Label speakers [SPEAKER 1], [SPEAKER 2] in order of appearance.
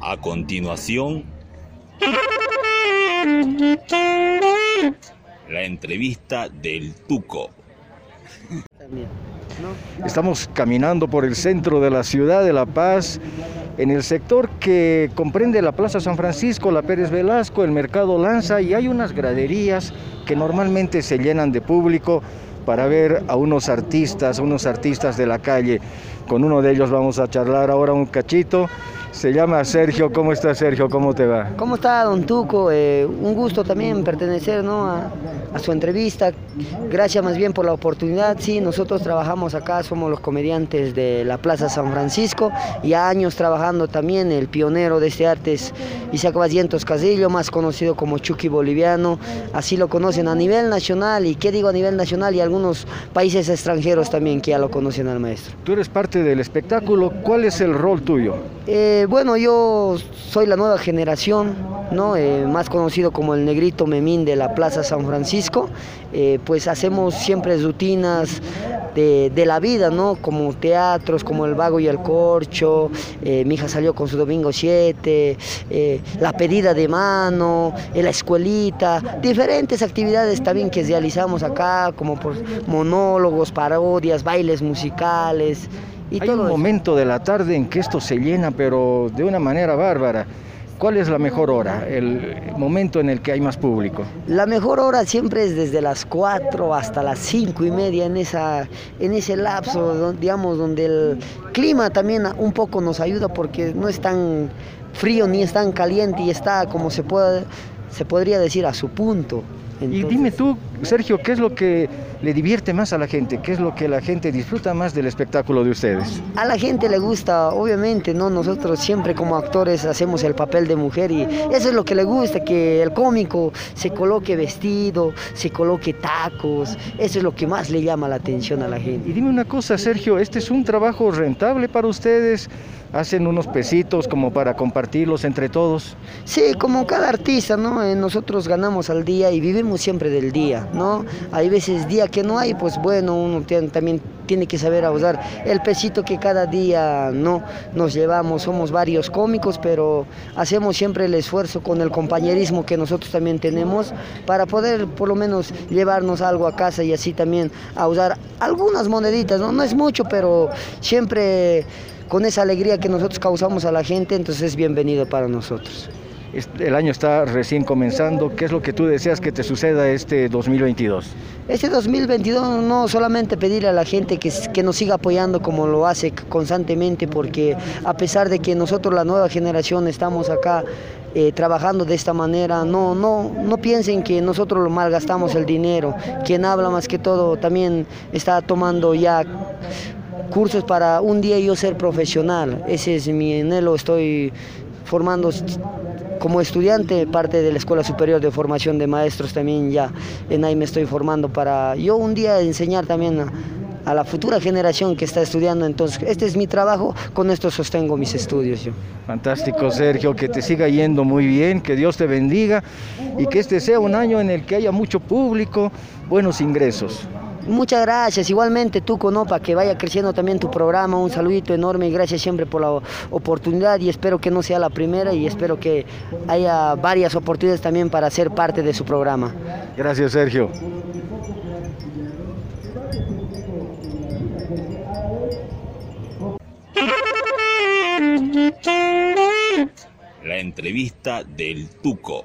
[SPEAKER 1] A continuación, la entrevista del Tuco.
[SPEAKER 2] Estamos caminando por el centro de la ciudad de La Paz, en el sector que comprende la Plaza San Francisco, la Pérez Velasco, el Mercado Lanza y hay unas graderías que normalmente se llenan de público para ver a unos artistas, unos artistas de la calle. Con uno de ellos vamos a charlar ahora un cachito. Se llama Sergio. ¿Cómo está Sergio? ¿Cómo te va?
[SPEAKER 3] ¿Cómo está don Tuco? Eh, un gusto también pertenecer ¿no? a, a, su entrevista. Gracias más bien por la oportunidad. Sí, nosotros trabajamos acá, somos los comediantes de la Plaza San Francisco y años trabajando también. El pionero de este arte es Isaac Vallientos Casillo, más conocido como Chucky Boliviano. Así lo conocen a nivel nacional y qué digo a nivel nacional y algunos países extranjeros también que ya lo conocen al maestro.
[SPEAKER 2] Tú eres parte del espectáculo. ¿Cuál es el rol tuyo?
[SPEAKER 3] Eh, bueno, yo soy la nueva generación, ¿no? Eh, más conocido como el negrito memín de la Plaza San Francisco. Eh, pues hacemos siempre rutinas de, de, la vida, ¿no? Como teatros, como El Vago y el Corcho, eh, mi hija salió con su Domingo 7, la pedida de mano, la escuelita, diferentes actividades también que realizamos acá, como por monólogos, parodias, bailes musicales.
[SPEAKER 2] Y Hay todo un eso. momento de la tarde en que esto se llena, pero de una manera bárbara. ¿Cuál es la mejor hora, el momento en el que hay más público?
[SPEAKER 3] La mejor hora siempre es desde las 4 hasta las 5 y media, en, esa, en ese lapso, digamos, donde el clima también un poco nos ayuda porque no es tan frío ni es tan caliente y está, como se, puede, se podría decir, a su punto.
[SPEAKER 2] Entonces... Y dime tú, Sergio, ¿qué es lo que le divierte más a la gente? ¿Qué es lo que la gente disfruta más del espectáculo de ustedes?
[SPEAKER 3] A la gente le gusta, obviamente, ¿no? Nosotros siempre como actores hacemos el papel de mujer y eso es lo que le gusta, que el cómico se coloque vestido, se coloque tacos, eso es lo que más le llama la atención a la gente.
[SPEAKER 2] Y dime una cosa, Sergio, ¿este es un trabajo rentable para ustedes? hacen unos pesitos como para compartirlos entre todos.
[SPEAKER 3] Sí, como cada artista, ¿no? Nosotros ganamos al día y vivimos siempre del día, ¿no? Hay veces día que no hay, pues bueno, uno también tiene que saber usar el pesito que cada día no nos llevamos. Somos varios cómicos, pero hacemos siempre el esfuerzo con el compañerismo que nosotros también tenemos para poder por lo menos llevarnos algo a casa y así también a usar algunas moneditas, ¿no? No es mucho, pero siempre con esa alegría que nosotros causamos a la gente, entonces es bienvenido para nosotros.
[SPEAKER 2] El año está recién comenzando. ¿Qué es lo que tú deseas que te suceda este 2022?
[SPEAKER 3] Este 2022 no solamente pedirle a la gente que, que nos siga apoyando como lo hace constantemente, porque a pesar de que nosotros la nueva generación estamos acá eh, trabajando de esta manera, no, no, no piensen que nosotros lo malgastamos el dinero. Quien habla más que todo también está tomando ya cursos para un día yo ser profesional. Ese es mi anhelo, estoy formando como estudiante, parte de la Escuela Superior de Formación de Maestros también ya en ahí me estoy formando para yo un día enseñar también a, a la futura generación que está estudiando. Entonces, este es mi trabajo, con esto sostengo mis estudios yo.
[SPEAKER 2] Fantástico, Sergio, que te siga yendo muy bien, que Dios te bendiga y que este sea un año en el que haya mucho público, buenos ingresos.
[SPEAKER 3] Muchas gracias, igualmente tú Conopa, que vaya creciendo también tu programa, un saludito enorme y gracias siempre por la oportunidad y espero que no sea la primera y espero que haya varias oportunidades también para ser parte de su programa.
[SPEAKER 2] Gracias Sergio.
[SPEAKER 1] La entrevista del Tuco.